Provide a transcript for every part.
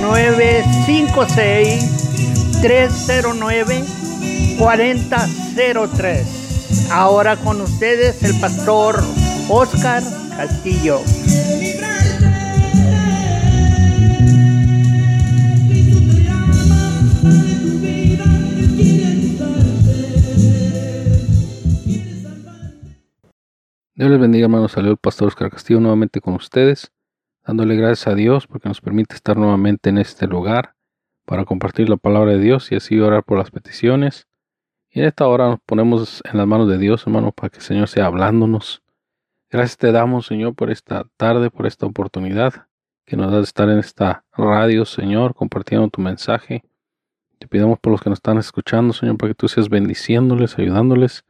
956-309-4003. Ahora con ustedes el pastor Oscar Castillo. Dios les bendiga, hermanos. Salió el pastor Oscar Castillo nuevamente con ustedes dándole gracias a Dios porque nos permite estar nuevamente en este lugar para compartir la palabra de Dios y así orar por las peticiones. Y en esta hora nos ponemos en las manos de Dios, hermano, para que el Señor sea hablándonos. Gracias te damos, Señor, por esta tarde, por esta oportunidad que nos da de estar en esta radio, Señor, compartiendo tu mensaje. Te pidamos por los que nos están escuchando, Señor, para que tú seas bendiciéndoles, ayudándoles,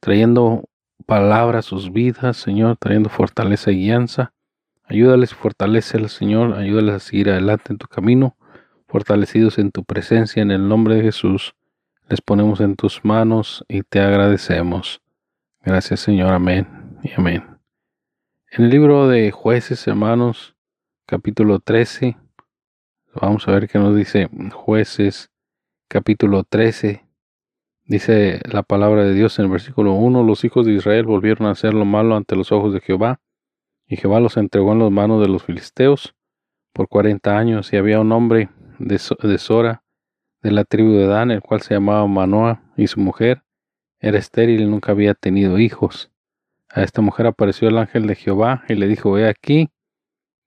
trayendo palabra a sus vidas, Señor, trayendo fortaleza y guianza. Ayúdales, fortaleceles, Señor, ayúdales a seguir adelante en tu camino, fortalecidos en tu presencia, en el nombre de Jesús. Les ponemos en tus manos y te agradecemos. Gracias, Señor, amén y amén. En el libro de jueces, hermanos, capítulo 13, vamos a ver qué nos dice jueces, capítulo 13. Dice la palabra de Dios en el versículo 1, los hijos de Israel volvieron a hacer lo malo ante los ojos de Jehová y Jehová los entregó en las manos de los filisteos por cuarenta años, y había un hombre de, Sora, de la tribu de Dan, el cual se llamaba Manoah, y su mujer era estéril y nunca había tenido hijos. A esta mujer apareció el ángel de Jehová y le dijo, He aquí,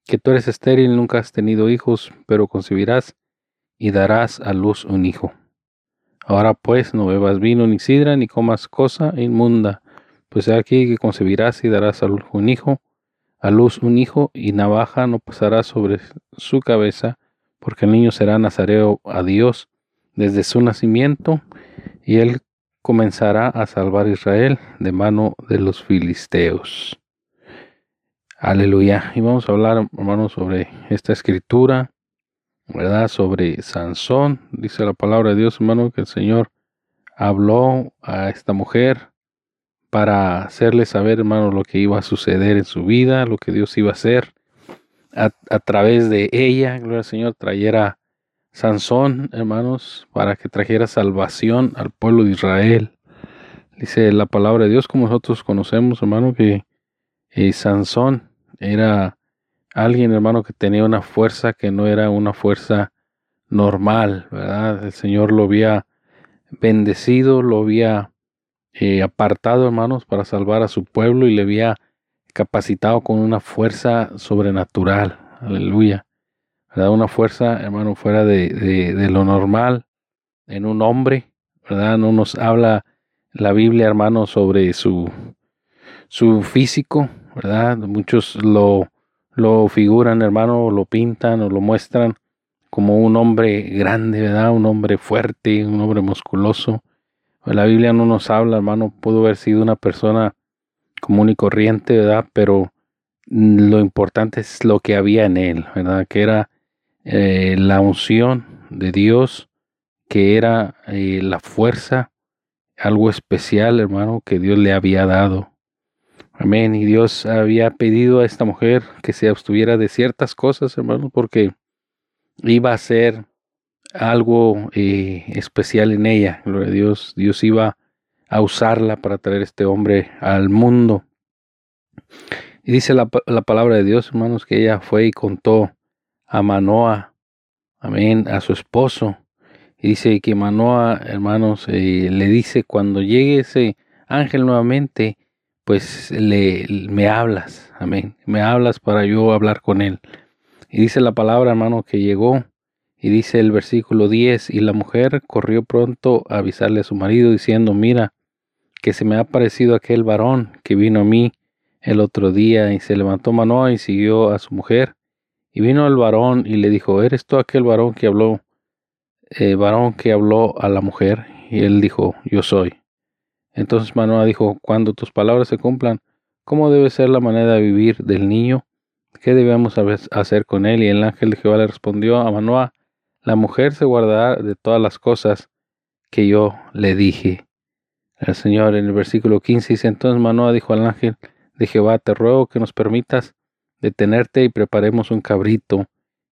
que tú eres estéril nunca has tenido hijos, pero concebirás y darás a luz un hijo. Ahora pues no bebas vino ni sidra ni comas cosa inmunda, pues he aquí que concebirás y darás a luz un hijo, a luz un hijo y navaja no pasará sobre su cabeza, porque el niño será nazareo a Dios desde su nacimiento, y él comenzará a salvar a Israel de mano de los filisteos. Aleluya. Y vamos a hablar, hermanos, sobre esta escritura, ¿verdad? Sobre Sansón. Dice la palabra de Dios, hermano, que el Señor habló a esta mujer para hacerle saber, hermano, lo que iba a suceder en su vida, lo que Dios iba a hacer a, través de ella. Gloria al Señor, trayera Sansón, hermanos, para que trajera salvación al pueblo de Israel. Dice la palabra de Dios, como nosotros conocemos, hermano, que eh, Sansón era alguien, hermano, que tenía una fuerza que no era una fuerza normal, ¿verdad? El Señor lo había bendecido, lo había eh, apartado, hermanos, para salvar a su pueblo y le había capacitado con una fuerza sobrenatural. Aleluya. ¿Verdad? Una fuerza, hermano, fuera de, de, lo normal en un hombre, ¿verdad? No nos habla la Biblia, hermano, sobre su, su físico, ¿verdad? Muchos lo, lo figuran, hermano, lo pintan o lo muestran como un hombre grande, ¿verdad? Un hombre fuerte, un hombre musculoso. La Biblia no nos habla, hermano, pudo haber sido una persona común y corriente, ¿verdad? Pero lo importante es lo que había en él, ¿verdad? Que era eh, la unción de Dios, que era eh, la fuerza, algo especial, hermano, que Dios le había dado. Amén. Y Dios había pedido a esta mujer que se abstuviera de ciertas cosas, hermano, porque iba a ser algo eh, especial en ella. Dios. Dios iba a usarla para traer este hombre al mundo. Y dice la, palabra de Dios, hermanos, que ella fue y contó a Manoa, amén, a su esposo. Y dice que Manoa, hermanos, eh, le dice, cuando llegue ese ángel nuevamente, pues le, me hablas, amén, me hablas para yo hablar con él. Y dice la palabra, hermano, que llegó y dice el versículo 10, y la mujer corrió pronto a avisarle a su marido diciendo, mira, que se me ha parecido aquel varón que vino a mí el otro día, y se levantó Manoa y siguió a su mujer, Y vino el varón y le dijo, ¿eres tú aquel varón que habló, eh, varón que habló a la mujer? Y él dijo, yo soy. Entonces Manoah dijo, cuando tus palabras se cumplan, ¿cómo debe ser la manera de vivir del niño? ¿Qué debemos hacer con él? Y el ángel de Jehová le respondió a Manoah, la mujer se guardará de todas las cosas que yo le dije. El Señor en el versículo 15 dice, entonces Manoah dijo al ángel de Jehová, te ruego que nos permitas detenerte y preparemos un cabrito.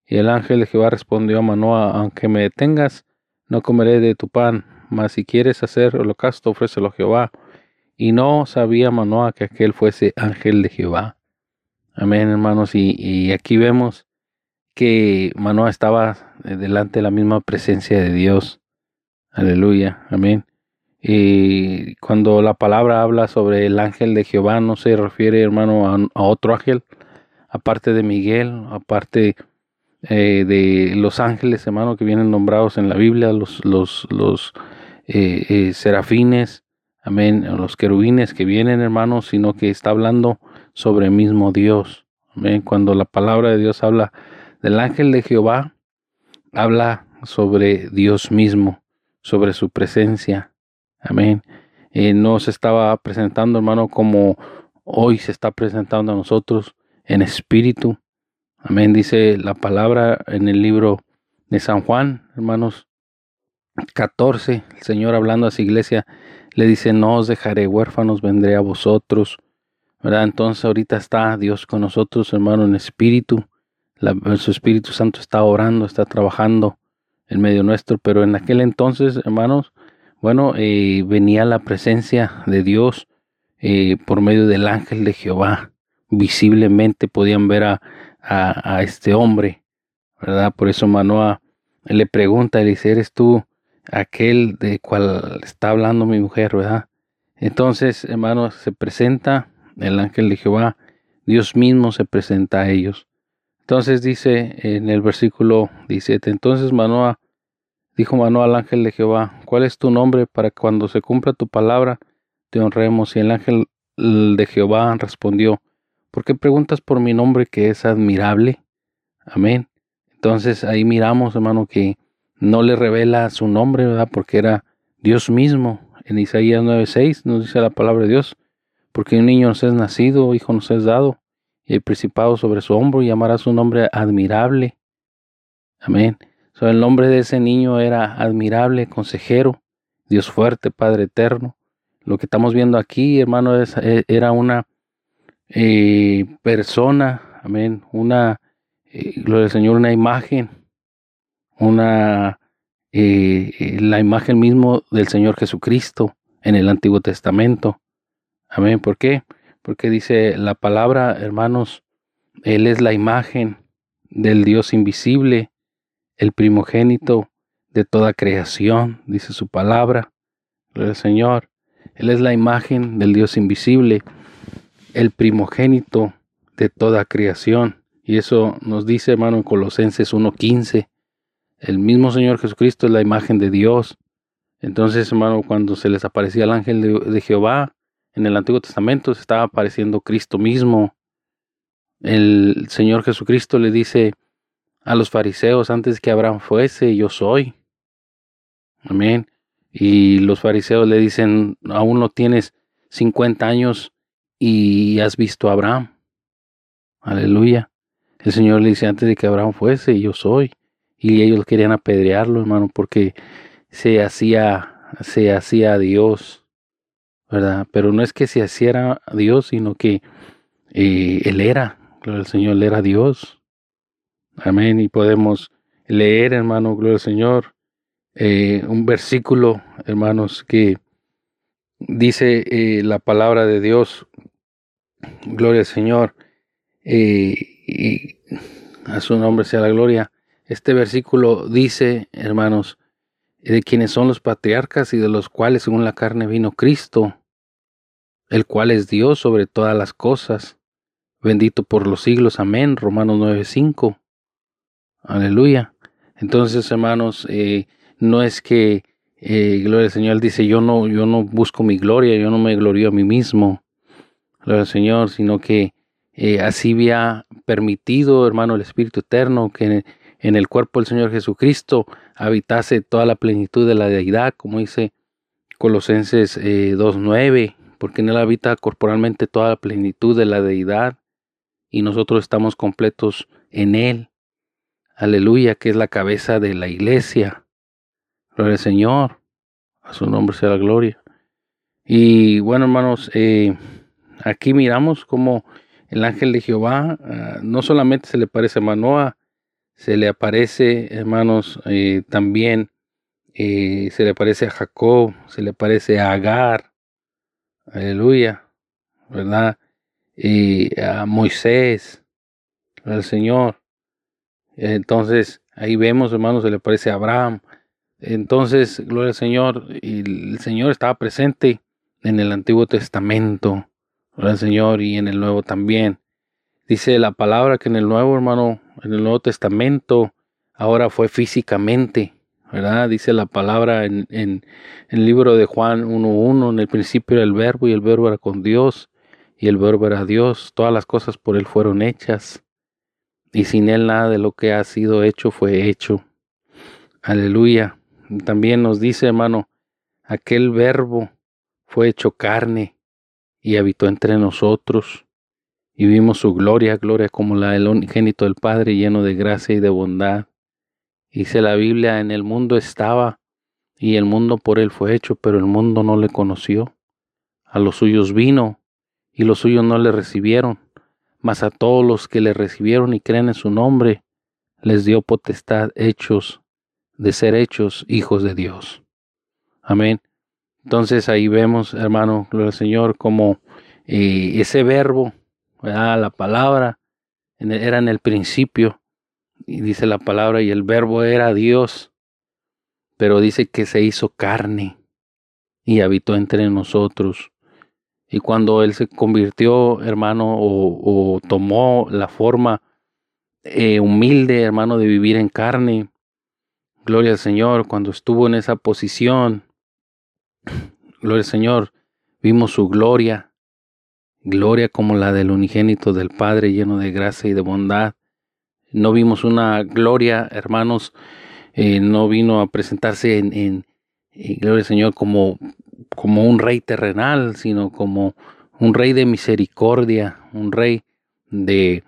Y el ángel de Jehová respondió a Manoah, aunque me detengas, no comeré de tu pan, mas si quieres hacer holocausto, ofrécelo a Jehová. Y no sabía Manoah que aquel fuese ángel de Jehová. Amén, hermanos. Y, aquí vemos que Manoah estaba delante de la misma presencia de Dios. Aleluya. Amén. Y cuando la palabra habla sobre el ángel de Jehová, no se refiere, hermano, a, otro ángel, aparte de Miguel, aparte eh, de los ángeles, hermano, que vienen nombrados en la Biblia, los, los, los eh, eh, serafines, amén, los querubines que vienen, hermanos, sino que está hablando sobre el mismo Dios. Amén. Cuando la palabra de Dios habla del ángel de Jehová, habla sobre Dios mismo, sobre su presencia. Amén. no se estaba presentando, hermano, como hoy se está presentando a nosotros en espíritu. Amén. Dice la palabra en el libro de San Juan, hermanos 14. El Señor hablando a su iglesia le dice, no os dejaré huérfanos, vendré a vosotros. ¿Verdad? Entonces ahorita está Dios con nosotros, hermano, en espíritu. Su Espíritu Santo está orando, está trabajando en medio nuestro, pero en aquel entonces, hermanos, bueno, eh, venía la presencia de Dios eh, por medio del ángel de Jehová. Visiblemente podían ver a, a, este hombre, ¿verdad? Por eso Manoa le pregunta, le dice, ¿eres tú aquel de cual está hablando mi mujer, verdad? Entonces, hermanos, se presenta el ángel de Jehová, Dios mismo se presenta a ellos. Entonces dice en el versículo 17, entonces Manoa Dijo Manoah al ángel de Jehová, ¿cuál es tu nombre para que cuando se cumpla tu palabra te honremos? Y el ángel de Jehová respondió, ¿por qué preguntas por mi nombre que es admirable? Amén. Entonces ahí miramos, hermano, que no le revela su nombre, ¿verdad? Porque era Dios mismo. En Isaías 9:6 nos dice la palabra de Dios, porque un niño nos es nacido, hijo nos es dado, el principado sobre su hombro, y llamará su nombre admirable. Amén el nombre de ese niño era admirable, consejero, Dios fuerte, Padre eterno. Lo que estamos viendo aquí, hermano, es, e, era una eh, persona, amén, una, eh, gloria Señor, una imagen, una, eh, la imagen mismo del Señor Jesucristo en el Antiguo Testamento. Amén. ¿Por qué? Porque dice la palabra, hermanos, Él es la imagen del Dios invisible, el primogénito de toda creación, dice su palabra. el Señor. Él es la imagen del Dios invisible, el primogénito de toda creación. Y eso nos dice, hermano, en Colosenses 1.15. El mismo Señor Jesucristo es la imagen de Dios. Entonces, hermano, cuando se les aparecía el ángel de, de Jehová en el Antiguo Testamento, se estaba apareciendo Cristo mismo. El Señor Jesucristo le dice, a los fariseos antes que Abraham fuese, yo soy. Amén. Y los fariseos le dicen, aún no tienes 50 años y has visto a Abraham. Aleluya. El Señor le dice, antes de que Abraham fuese, yo soy. Y ellos querían apedrearlo, hermano, porque se hacía, se hacía Dios, ¿verdad? Pero no es que se hiciera Dios, sino que eh, Él era, el Señor era Dios. Amén. Y podemos leer, hermano, gloria al Señor, eh, un versículo, hermanos, que dice eh, la palabra de Dios, gloria al Señor, y a su nombre sea la gloria. Este versículo dice, hermanos, de quienes son los patriarcas y de los cuales según la carne vino Cristo, el cual es Dios sobre todas las cosas, bendito por los siglos. Amén. Romanos 9:5. Aleluya. Entonces, hermanos, eh, no es que, eh, gloria al Señor, dice, yo no, yo no busco mi gloria, yo no me glorio a mí mismo, gloria al Señor, sino que eh, así había permitido, hermano, el Espíritu Eterno que en el cuerpo del Señor Jesucristo habitase toda la plenitud de la deidad, como dice Colosenses 2.9, eh, porque en él habita corporalmente toda la plenitud de la deidad y nosotros estamos completos en él. Aleluya, que es la cabeza de la iglesia. Gloria al Señor. A su nombre sea la gloria. Y bueno, hermanos, eh, aquí miramos como el ángel de Jehová ah, no solamente se le parece a Manoah, se le aparece, hermanos, eh, también eh, se le aparece a Jacob, se le aparece a Agar, aleluya, ¿verdad? Y a Moisés, al Señor. Entonces, ahí vemos, hermanos, se le aparece a Abraham. Entonces, gloria al Señor, y el Señor estaba presente en el Antiguo Testamento, gloria al Señor, y en el Nuevo también. Dice la palabra que en el Nuevo, hermano, en el Nuevo Testamento, ahora fue físicamente, ¿verdad? Dice la palabra en, el libro de Juan 1.1, en el principio era el verbo y el verbo era con Dios y el verbo era Dios, todas las cosas por él fueron hechas y sin él nada de lo que ha sido hecho fue hecho. Aleluya. También nos dice, hermano, aquel verbo fue hecho carne y habitó entre nosotros y vimos su gloria, gloria como la del unigénito del Padre, lleno de gracia y de bondad. Dice la Biblia, en el mundo estaba, y el mundo por él fue hecho, pero el mundo no le conoció. A los suyos vino, y los suyos no le recibieron, mas a todos los que le recibieron y creen en su nombre, les dio potestad hechos de ser hechos hijos de Dios. Amén. Entonces ahí vemos, hermano, gloria al Señor, como eh, ese verbo la palabra era en el principio, y dice la palabra, y el verbo era Dios, pero dice que se hizo carne y habitó entre nosotros. Y cuando Él se convirtió, hermano, o, tomó la forma eh, humilde, hermano, de vivir en carne, gloria al Señor, cuando estuvo en esa posición, gloria al Señor, vimos su gloria, gloria como la del unigénito del Padre lleno de gracia y de bondad. No vimos una gloria, hermanos, eh, no vino a presentarse en, en, gloria al Señor como, como un rey terrenal, sino como un rey de misericordia, un rey de,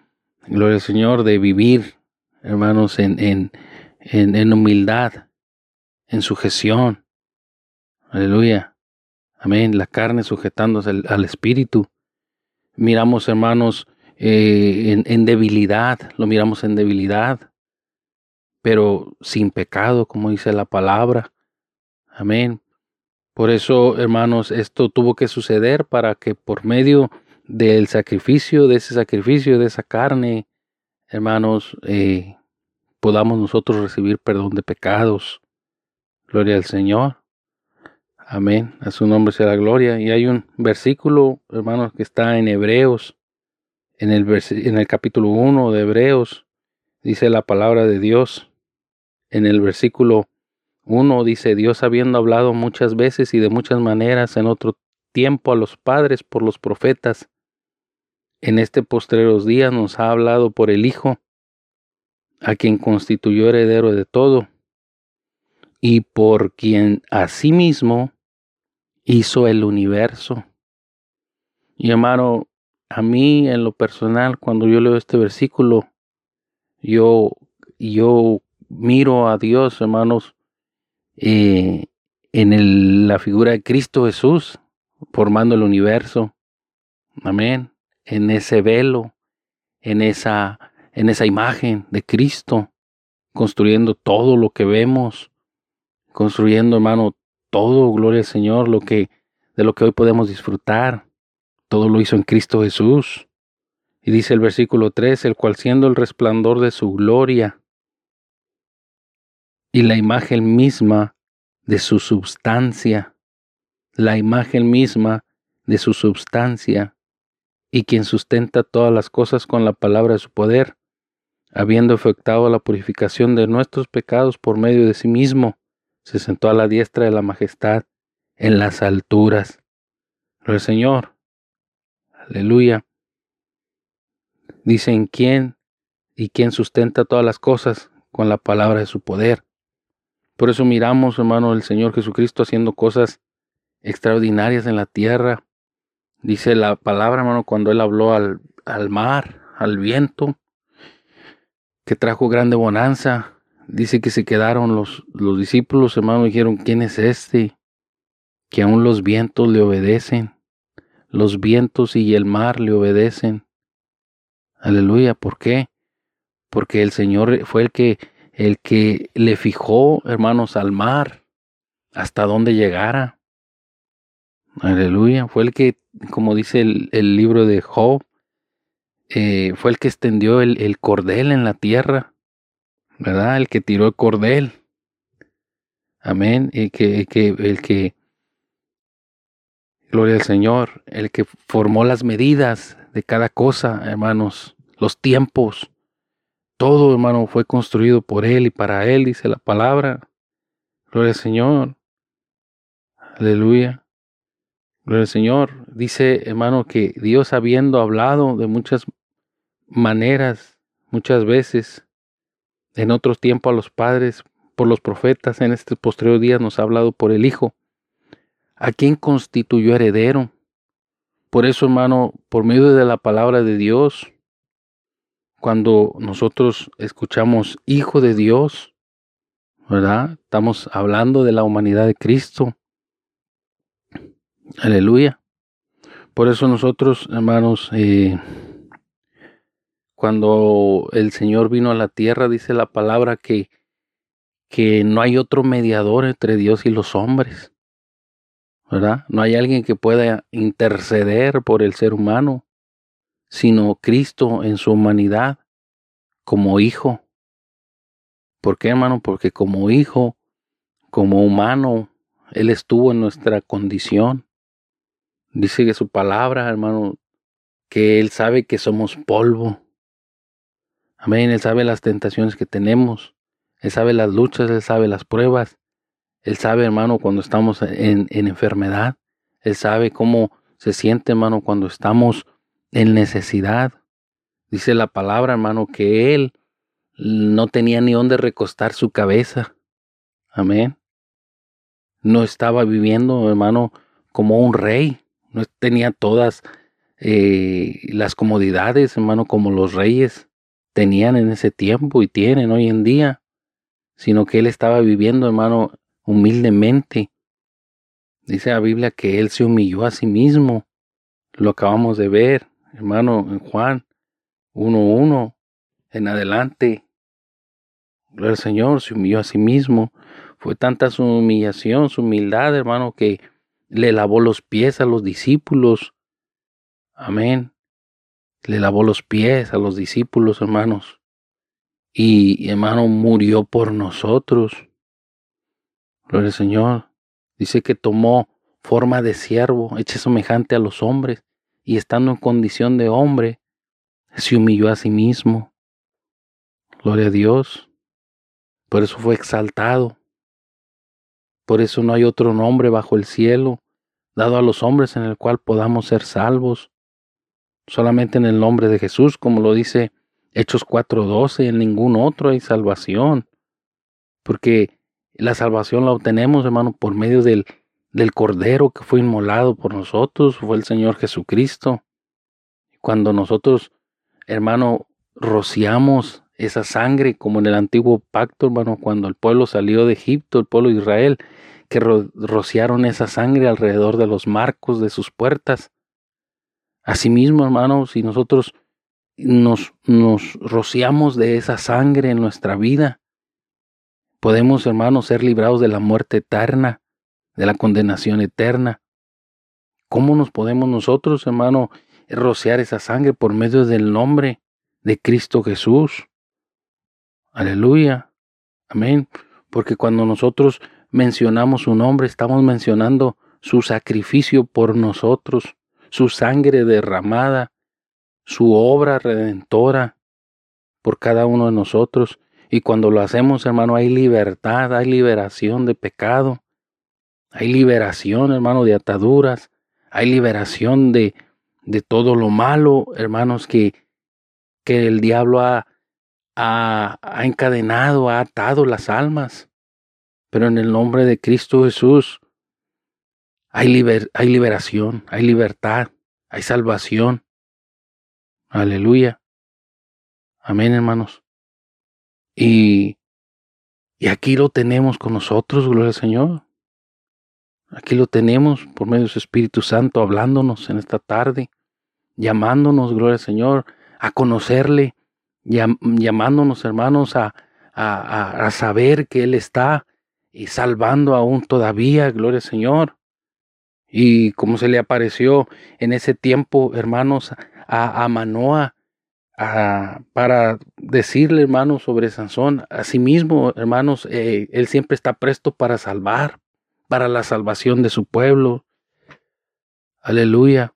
gloria al Señor, de vivir, hermanos, en, en, en, humildad, en sujeción. Aleluya. Amén. La carne sujetándose al espíritu miramos, hermanos, eh, en, debilidad, lo miramos en debilidad, pero sin pecado, como dice la palabra. Amén. Por eso, hermanos, esto tuvo que suceder para que por medio del sacrificio, de ese sacrificio, de esa carne, hermanos, eh, podamos nosotros recibir perdón de pecados. Gloria al Señor. Amén. A su nombre sea la gloria. Y hay un versículo, hermanos, que está en Hebreos, en el, en el capítulo 1 de Hebreos, dice la palabra de Dios. En el versículo 1 dice, Dios habiendo hablado muchas veces y de muchas maneras en otro tiempo a los padres por los profetas, en este postreros días nos ha hablado por el Hijo, a quien constituyó heredero de todo, y por quien asimismo hizo el universo. Y hermano, a mí en lo personal, cuando yo leo este versículo, yo, yo miro a Dios, hermanos, eh, en la figura de Cristo Jesús, formando el universo. Amén. En ese velo, en esa, en esa imagen de Cristo, construyendo todo lo que vemos, construyendo, hermano, todo, gloria al Señor, lo que de lo que hoy podemos disfrutar. Todo lo hizo en Cristo Jesús. Y dice el versículo 3, el cual siendo el resplandor de su gloria y la imagen misma de su substancia, la imagen misma de su substancia, y quien sustenta todas las cosas con la palabra de su poder, habiendo efectuado la purificación de nuestros pecados por medio de sí mismo, se sentó a la diestra de la majestad en las alturas. Lo del Señor. Aleluya. Dice en quién y quién sustenta todas las cosas con la palabra de su poder. Por eso miramos, hermano, el Señor Jesucristo haciendo cosas extraordinarias en la tierra. Dice la palabra, hermano, cuando Él habló al mar, al viento, que trajo grande bonanza. Dice que se quedaron los, los discípulos, hermano, dijeron, ¿quién es este? Que aún los vientos le obedecen. Los vientos y el mar le obedecen. Aleluya, ¿por qué? Porque el Señor fue el que el que le fijó, hermanos, al mar hasta donde llegara. Aleluya, fue el que, como dice el, el libro de Job, eh, fue el que extendió el, el, cordel en la tierra, ¿verdad? El que tiró el cordel. Amén. Y que, que, el que, gloria al Señor, el que formó las medidas de cada cosa, hermanos, los tiempos. Todo, hermano, fue construido por Él y para Él, dice la palabra. Gloria al Señor. Aleluya. Gloria al Señor. Dice, hermano, que Dios habiendo hablado de muchas maneras, muchas veces, en otros tiempos a los padres, por los profetas, en este posterior día nos ha hablado por el Hijo, a quien constituyó heredero. Por eso, hermano, por medio de la palabra de Dios, cuando nosotros escuchamos Hijo de Dios, ¿verdad? Estamos hablando de la humanidad de Cristo. Aleluya. Por eso nosotros, hermanos, eh, cuando el Señor vino a la tierra, dice la palabra que, que no hay otro mediador entre Dios y los hombres. ¿Verdad? No hay alguien que pueda interceder por el ser humano, sino Cristo en su humanidad, como hijo. ¿Por qué, hermano? Porque como hijo, como humano, Él estuvo en nuestra condición. Dice que su palabra, hermano, que Él sabe que somos polvo. Amén. Él sabe las tentaciones que tenemos. Él sabe las luchas, Él sabe las pruebas. Él sabe, hermano, cuando estamos en, en enfermedad. Él sabe cómo se siente, hermano, cuando estamos en necesidad. Dice la palabra, hermano, que Él no tenía ni dónde recostar su cabeza. Amén. No estaba viviendo, hermano, como un rey no tenía todas eh, las comodidades, hermano, como los reyes tenían en ese tiempo y tienen hoy en día, sino que él estaba viviendo, hermano, humildemente. Dice la Biblia que él se humilló a sí mismo. Lo acabamos de ver, hermano, en Juan 1.1 en adelante. El Señor se humilló a sí mismo. Fue tanta su humillación, su humildad, hermano, que le lavó los pies a los discípulos. Amén. Le lavó los pies a los discípulos, hermanos. Y, hermano, murió por nosotros. Gloria al Señor. Dice que tomó forma de siervo, hecha semejante a los hombres, y estando en condición de hombre, se humilló a sí mismo. Gloria a Dios. Por eso fue exaltado. Por eso no hay otro nombre bajo el cielo dado a los hombres en el cual podamos ser salvos. Solamente en el nombre de Jesús, como lo dice Hechos 4:12, en ningún otro hay salvación. Porque la salvación la obtenemos, hermano, por medio del, del Cordero que fue inmolado por nosotros, fue el Señor Jesucristo. Cuando nosotros, hermano, rociamos esa sangre, como en el antiguo pacto, hermano, cuando el pueblo salió de Egipto, el pueblo de Israel, que rociaron esa sangre alrededor de los marcos de sus puertas. Asimismo, hermanos, si nosotros nos, nos rociamos de esa sangre en nuestra vida, podemos, hermanos, ser librados de la muerte eterna, de la condenación eterna. ¿Cómo nos podemos nosotros, hermano, rociar esa sangre por medio del nombre de Cristo Jesús? Aleluya. Amén. Porque cuando nosotros mencionamos su nombre, estamos mencionando su sacrificio por nosotros, su sangre derramada, su obra redentora por cada uno de nosotros. Y cuando lo hacemos, hermano, hay libertad, hay liberación de pecado, hay liberación, hermano, de ataduras, hay liberación de, de todo lo malo, hermanos, que, que el diablo ha, ha, ha encadenado, ha atado las almas. Pero en el nombre de Cristo Jesús hay, liber, hay liberación, hay libertad, hay salvación. Aleluya. Amén, hermanos. Y, y aquí lo tenemos con nosotros, gloria al Señor. Aquí lo tenemos por medio de su Espíritu Santo hablándonos en esta tarde, llamándonos, gloria al Señor, a conocerle, llamándonos, hermanos, a, a, a saber que Él está y salvando aún todavía, gloria al Señor. Y como se le apareció en ese tiempo, hermanos, a, a Manoa, para decirle, hermanos, sobre Sansón. Asimismo, hermanos, eh, él siempre está presto para salvar, para la salvación de su pueblo. Aleluya.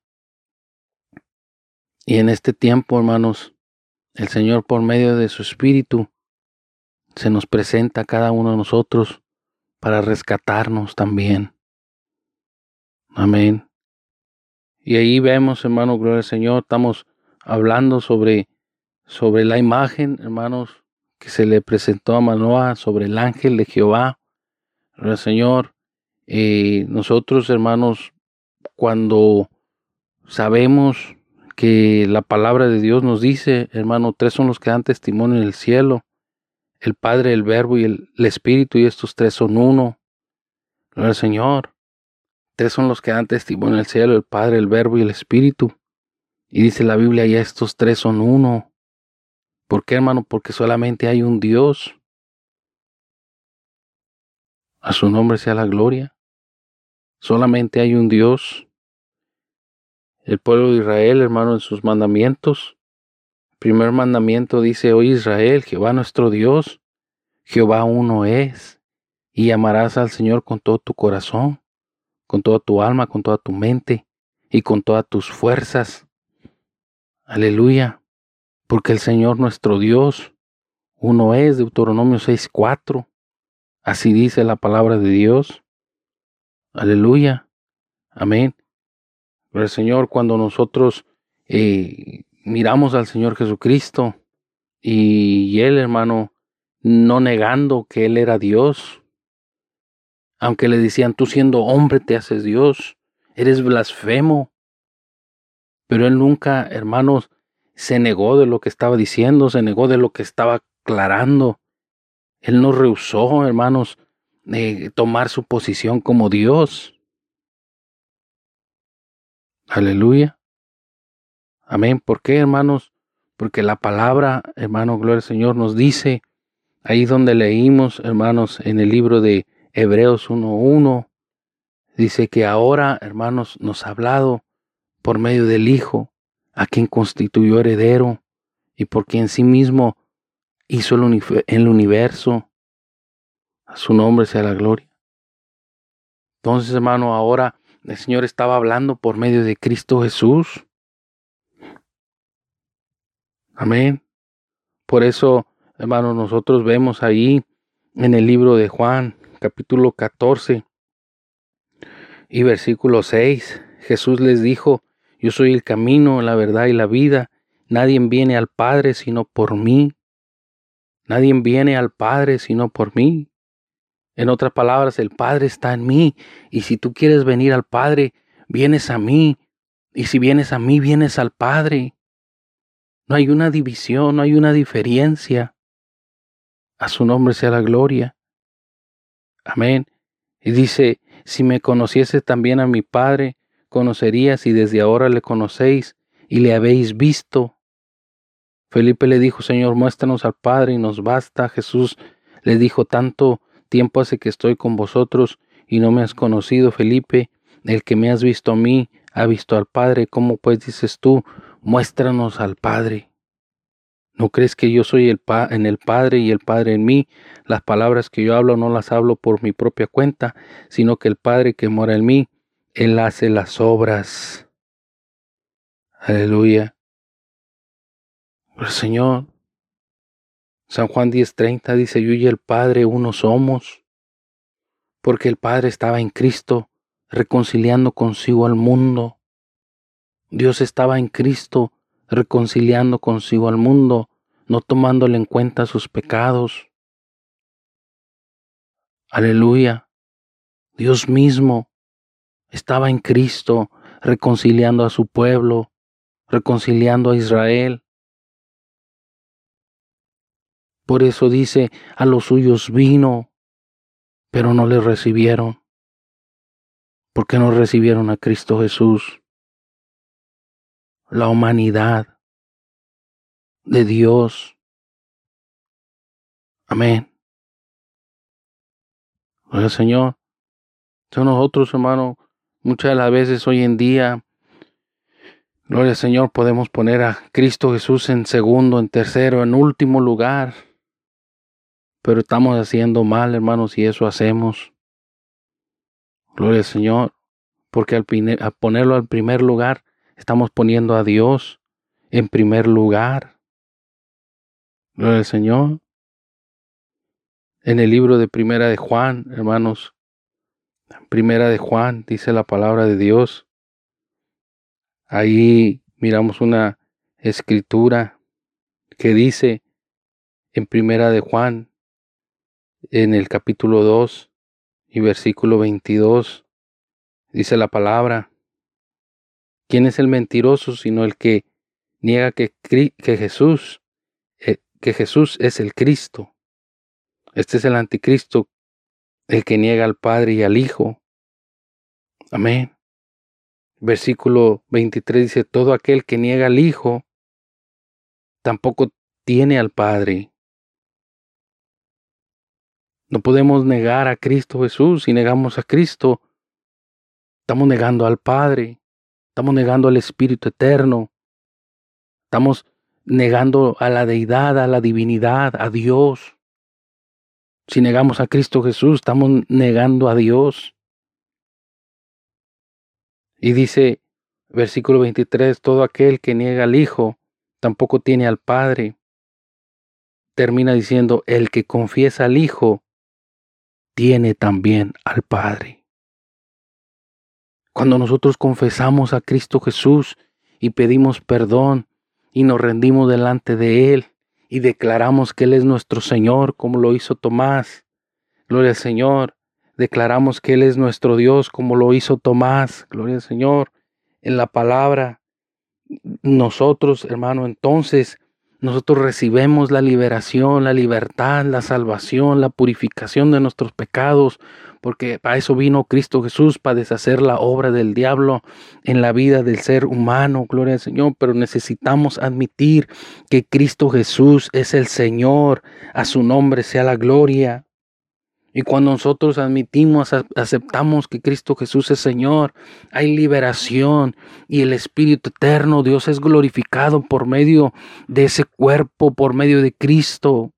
Y en este tiempo, hermanos, el Señor por medio de su Espíritu se nos presenta a cada uno de nosotros para rescatarnos también. Amén. Y ahí vemos, hermano, gloria al Señor, estamos hablando sobre, sobre la imagen, hermanos, que se le presentó a Manoah, sobre el ángel de Jehová. Gloria al Señor. y nosotros, hermanos, cuando sabemos que la palabra de Dios nos dice, hermano, tres son los que dan testimonio en el cielo el Padre, el Verbo y el, Espíritu, y estos tres son uno. Gloria al Señor. Tres son los que dan testimonio el cielo, el Padre, el Verbo y el Espíritu. Y dice la Biblia, ya estos tres son uno. ¿Por qué, hermano? Porque solamente hay un Dios. A su nombre sea la gloria. Solamente hay un Dios. El pueblo de Israel, hermano, en sus mandamientos, primer mandamiento dice, oye Israel, Jehová nuestro Dios, Jehová uno es, y amarás al Señor con todo tu corazón, con toda tu alma, con toda tu mente y con todas tus fuerzas. Aleluya, porque el Señor nuestro Dios uno es, Deuteronomio 6.4, así dice la palabra de Dios. Aleluya, amén. Pero el Señor cuando nosotros eh, miramos al Señor Jesucristo y él, hermano, no negando que él era Dios, aunque le decían, tú siendo hombre te haces Dios, eres blasfemo. Pero él nunca, hermanos, se negó de lo que estaba diciendo, se negó de lo que estaba aclarando. Él no rehusó, hermanos, de tomar su posición como Dios. Aleluya. Amén. ¿Por qué, hermanos? Porque la palabra, hermano, gloria al Señor, nos dice, ahí donde leímos, hermanos, en el libro de Hebreos 1.1, dice que ahora, hermanos, nos ha hablado por medio del Hijo, a quien constituyó heredero y por quien sí mismo hizo el universo. A su nombre sea la gloria. Entonces, hermano, ahora el Señor estaba hablando por medio de Cristo Jesús. Amén. Por eso, hermanos, nosotros vemos ahí en el libro de Juan, capítulo 14 y versículo 6, Jesús les dijo, yo soy el camino, la verdad y la vida. Nadie viene al Padre sino por mí. Nadie viene al Padre sino por mí. En otras palabras, el Padre está en mí. Y si tú quieres venir al Padre, vienes a mí. Y si vienes a mí, vienes al Padre. No hay una división, no hay una diferencia. A su nombre sea la gloria. Amén. Y dice, si me conociese también a mi Padre, conocerías y desde ahora le conocéis y le habéis visto. Felipe le dijo, Señor, muéstranos al Padre y nos basta. Jesús le dijo, tanto tiempo hace que estoy con vosotros y no me has conocido, Felipe. El que me has visto a mí, ha visto al Padre. ¿Cómo pues dices tú, muéstranos al Padre. ¿No crees que yo soy el en el Padre y el Padre en mí? Las palabras que yo hablo no las hablo por mi propia cuenta, sino que el Padre que mora en mí, Él hace las obras. Aleluya. El Señor. San Juan 10:30 dice, yo y el Padre uno somos, porque el Padre estaba en Cristo, reconciliando consigo al mundo Dios estaba en Cristo reconciliando consigo al mundo, no tomándole en cuenta sus pecados. Aleluya. Dios mismo estaba en Cristo reconciliando a su pueblo, reconciliando a Israel. Por eso dice, a los suyos vino, pero no le recibieron. ¿Por qué no recibieron a Cristo Jesús? La humanidad de Dios. Amén. Oye, Señor, son nosotros, hermano, muchas de las veces hoy en día, gloria al Señor, podemos poner a Cristo Jesús en segundo, en tercero, en último lugar. Pero estamos haciendo mal, hermanos, y eso hacemos. Gloria al Señor, porque al, ponerlo al primer lugar, estamos poniendo a Dios en primer lugar. Gloria al Señor. En el libro de Primera de Juan, hermanos, Primera de Juan, dice la palabra de Dios. Ahí miramos una escritura que dice en Primera de Juan, en el capítulo 2 y versículo 22, dice la palabra, ¿quién es el mentiroso sino el que niega que, que Jesús, eh, que Jesús es el Cristo? Este es el anticristo, el que niega al Padre y al Hijo. Amén. Versículo 23 dice, todo aquel que niega al Hijo, tampoco tiene al Padre. No podemos negar a Cristo Jesús. Si negamos a Cristo, estamos negando al Padre, estamos negando al Espíritu Eterno, estamos negando a la deidad, a la divinidad, a Dios. Si negamos a Cristo Jesús, estamos negando a Dios. Y dice, versículo 23, todo aquel que niega al Hijo, tampoco tiene al Padre. Termina diciendo, el que confiesa al Hijo, tiene también al Padre. Cuando nosotros confesamos a Cristo Jesús y pedimos perdón y nos rendimos delante de Él, y declaramos que Él es nuestro Señor, como lo hizo Tomás. Gloria al Señor. Declaramos que Él es nuestro Dios, como lo hizo Tomás. Gloria al Señor. En la palabra, nosotros, hermano, entonces nosotros recibemos la liberación, la libertad, la salvación, la purificación de nuestros pecados, porque para eso vino Cristo Jesús, para deshacer la obra del diablo en la vida del ser humano, gloria al Señor, pero necesitamos admitir que Cristo Jesús es el Señor, a su nombre sea la gloria. Y cuando nosotros admitimos, aceptamos que Cristo Jesús es Señor, hay liberación y el Espíritu Eterno, Dios es glorificado por medio de ese cuerpo, por medio de Cristo.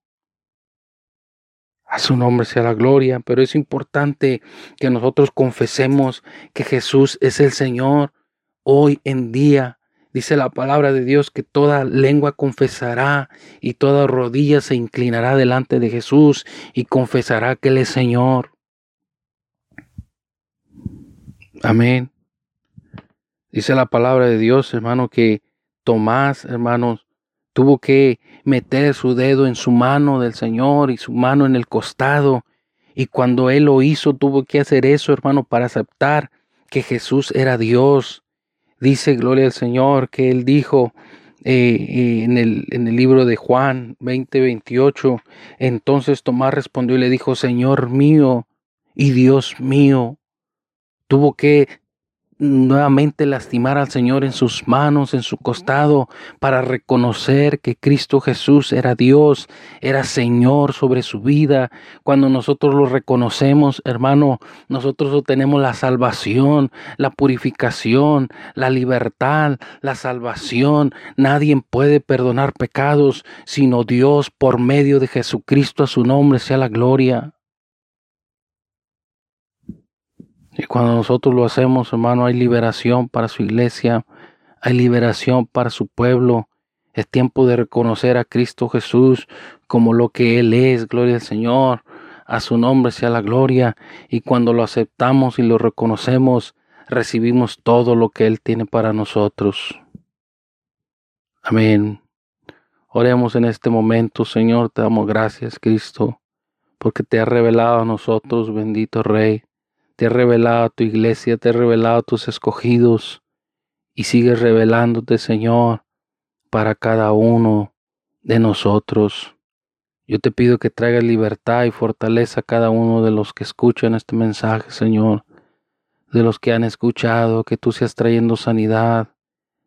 A su nombre sea la gloria, pero es importante que nosotros confesemos que Jesús es el Señor hoy en día. Dice la palabra de Dios que toda lengua confesará y toda rodilla se inclinará delante de Jesús y confesará que Él es Señor. Amén. Dice la palabra de Dios, hermano, que Tomás, hermanos, Tuvo que meter su dedo en su mano del Señor y su mano en el costado. Y cuando él lo hizo, tuvo que hacer eso, hermano, para aceptar que Jesús era Dios. Dice, gloria al Señor, que él dijo eh, eh, en, el, en, el, libro de Juan 20, 28, entonces Tomás respondió y le dijo, Señor mío y Dios mío. Tuvo que nuevamente lastimar al Señor en sus manos, en su costado, para reconocer que Cristo Jesús era Dios, era Señor sobre su vida. Cuando nosotros lo reconocemos, hermano, nosotros obtenemos la salvación, la purificación, la libertad, la salvación. Nadie puede perdonar pecados sino Dios por medio de Jesucristo a su nombre sea la gloria. Y cuando nosotros lo hacemos, hermano, hay liberación para su iglesia, hay liberación para su pueblo. Es tiempo de reconocer a Cristo Jesús como lo que Él es, gloria al Señor. A su nombre sea la gloria. Y cuando lo aceptamos y lo reconocemos, recibimos todo lo que Él tiene para nosotros. Amén. Oremos en este momento, Señor, te damos gracias, Cristo, porque te ha revelado a nosotros, bendito Rey, te ha revelado a tu iglesia, te ha revelado a tus escogidos, y sigues revelándote, Señor, para cada uno de nosotros. Yo te pido que traigas libertad y fortaleza a cada uno de los que escuchan este mensaje, Señor, de los que han escuchado, que tú seas trayendo sanidad,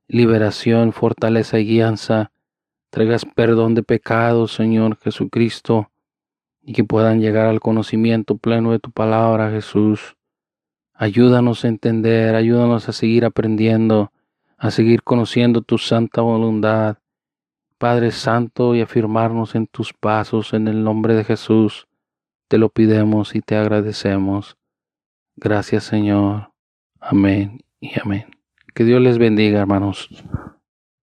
liberación, fortaleza y guianza traigas perdón de pecados, Señor Jesucristo, y que puedan llegar al conocimiento pleno de tu palabra, Jesús. Ayúdanos a entender, ayúdanos a seguir aprendiendo, a seguir conociendo tu santa voluntad, Padre Santo, y afirmarnos en tus pasos en el nombre de Jesús. Te lo pidemos y te agradecemos. Gracias, Señor. Amén y amén. Que Dios les bendiga, hermanos.